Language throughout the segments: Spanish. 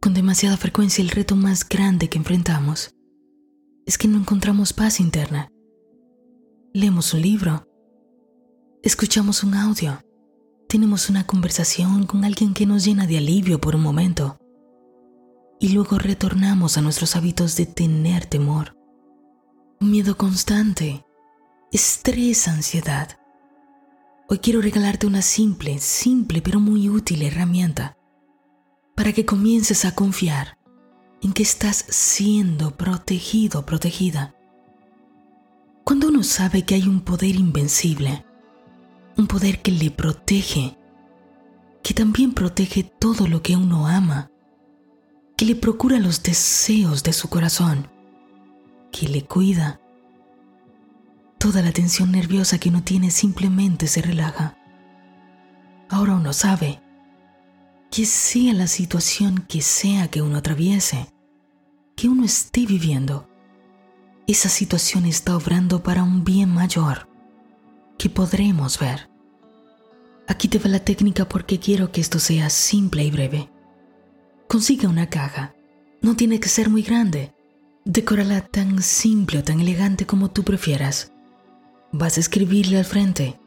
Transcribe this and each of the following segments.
Con demasiada frecuencia el reto más grande que enfrentamos es que no encontramos paz interna. Leemos un libro, escuchamos un audio, tenemos una conversación con alguien que nos llena de alivio por un momento y luego retornamos a nuestros hábitos de tener temor, miedo constante, estrés, ansiedad. Hoy quiero regalarte una simple, simple pero muy útil herramienta para que comiences a confiar en que estás siendo protegido, protegida. Cuando uno sabe que hay un poder invencible, un poder que le protege, que también protege todo lo que uno ama, que le procura los deseos de su corazón, que le cuida, toda la tensión nerviosa que uno tiene simplemente se relaja. Ahora uno sabe que sea la situación que sea que uno atraviese, que uno esté viviendo, esa situación está obrando para un bien mayor que podremos ver. Aquí te va la técnica porque quiero que esto sea simple y breve. Consiga una caja. No tiene que ser muy grande. Decórala tan simple o tan elegante como tú prefieras. Vas a escribirle al frente.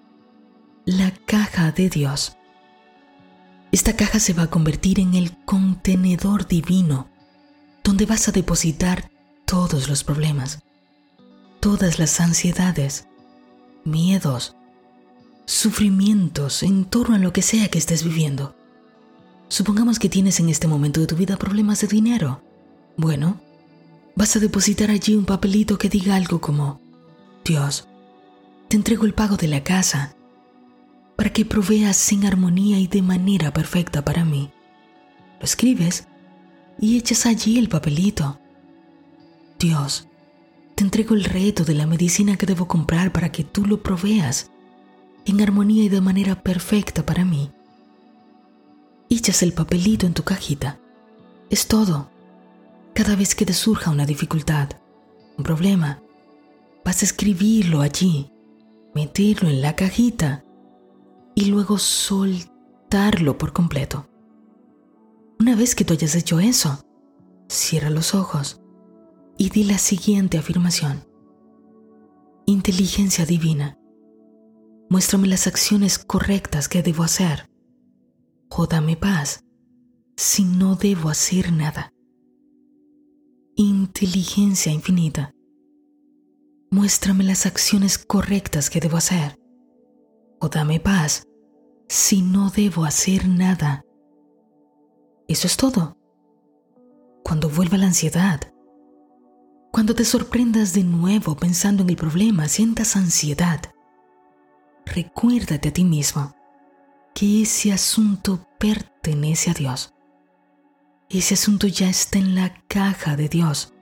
La caja de Dios. Esta caja se va a convertir en el contenedor divino donde vas a depositar todos los problemas, todas las ansiedades, miedos, sufrimientos en torno a lo que sea que estés viviendo. Supongamos que tienes en este momento de tu vida problemas de dinero. Bueno, vas a depositar allí un papelito que diga algo como, Dios, te entrego el pago de la casa, para que proveas en armonía y de manera perfecta para mí. Lo escribes y echas allí el papelito. Dios, te entrego el reto de la medicina que debo comprar para que tú lo proveas en armonía y de manera perfecta para mí. Echas el papelito en tu cajita. Es todo. Cada vez que te surja una dificultad, un problema, vas a escribirlo allí, meterlo en la cajita y luego soltarlo por completo. Una vez que tú hayas hecho eso, cierra los ojos y di la siguiente afirmación. Inteligencia divina, muéstrame las acciones correctas que debo hacer o dame paz si no debo hacer nada. Inteligencia infinita, muéstrame las acciones correctas que debo hacer o dame paz si no debo hacer nada. Eso es todo. Cuando vuelva la ansiedad, cuando te sorprendas de nuevo pensando en el problema, sientas ansiedad, recuérdate a ti mismo que ese asunto pertenece a Dios. Ese asunto ya está en la caja de Dios.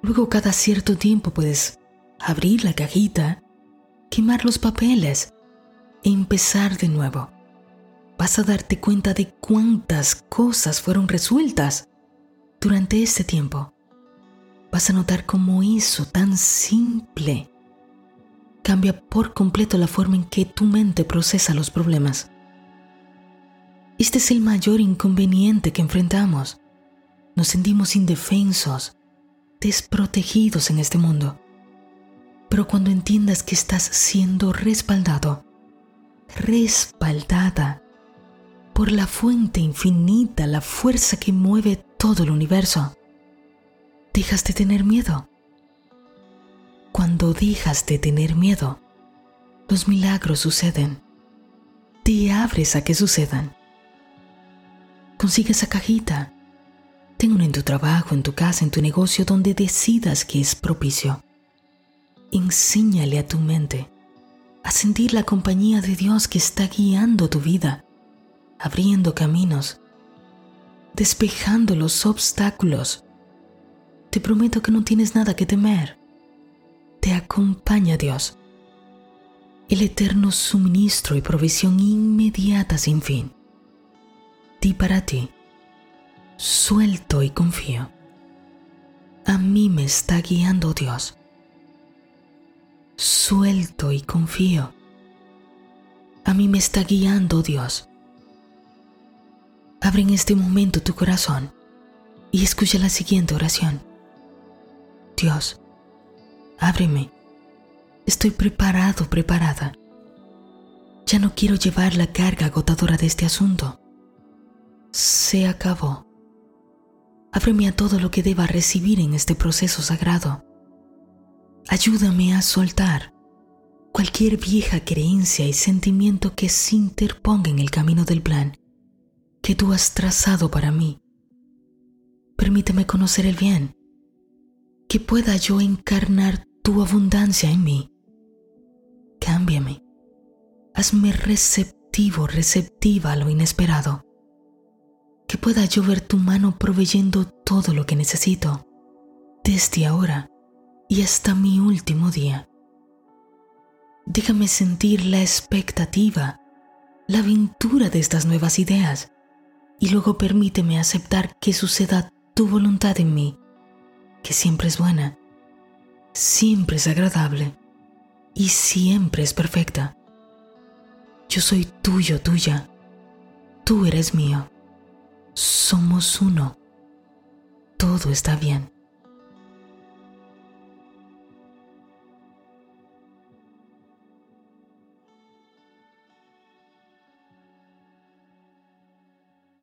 Luego cada cierto tiempo puedes abrir la cajita, quemar los papeles empezar de nuevo. Vas a darte cuenta de cuántas cosas fueron resueltas durante este tiempo. Vas a notar cómo eso tan simple cambia por completo la forma en que tu mente procesa los problemas. Este es el mayor inconveniente que enfrentamos. Nos sentimos indefensos, desprotegidos en este mundo. Pero cuando entiendas que estás siendo respaldado, respaldada por la fuente infinita, la fuerza que mueve todo el universo. Dejas de tener miedo. Cuando dejas de tener miedo, los milagros suceden. Te abres a que sucedan. Consigue esa cajita. Ten uno en tu trabajo, en tu casa, en tu negocio, donde decidas que es propicio. Enséñale a tu mente a sentir la compañía de Dios que está guiando tu vida, abriendo caminos, despejando los obstáculos. Te prometo que no tienes nada que temer. Te acompaña Dios, el eterno suministro y provisión inmediata sin fin. Di para ti, suelto y confío. A mí me está guiando Dios suelto y confío. A mí me está guiando Dios. Abre en este momento tu corazón y escucha la siguiente oración. Dios, ábreme. Estoy preparado, preparada. Ya no quiero llevar la carga agotadora de este asunto. Se acabó. Ábreme a todo lo que deba recibir en este proceso sagrado. Ayúdame a soltar cualquier vieja creencia y sentimiento que se interponga en el camino del plan que tú has trazado para mí. Permíteme conocer el bien, que pueda yo encarnar tu abundancia en mí. Cámbiame, hazme receptivo, receptiva a lo inesperado, que pueda yo ver tu mano proveyendo todo lo que necesito, desde ahora y hasta mi último día. Déjame sentir la expectativa, la aventura de estas nuevas ideas y luego permíteme aceptar que suceda tu voluntad en mí, que siempre es buena, siempre es agradable y siempre es perfecta. Yo soy tuyo, tuya, tú eres mío, somos uno, todo está bien.